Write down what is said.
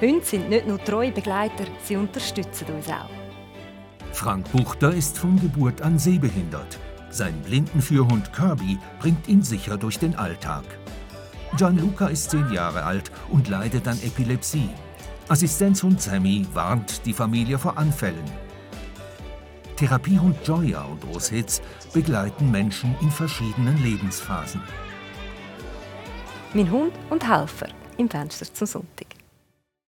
Hunde sind nicht nur treue Begleiter, sie unterstützen uns auch. Frank Buchter ist von Geburt an sehbehindert. Sein Blindenführhund Kirby bringt ihn sicher durch den Alltag. Gianluca ist zehn Jahre alt und leidet an Epilepsie. Assistenzhund Sammy warnt die Familie vor Anfällen. Therapiehund Joya und Rositz begleiten Menschen in verschiedenen Lebensphasen. Mein Hund und Helfer im Fenster zum Sonntag.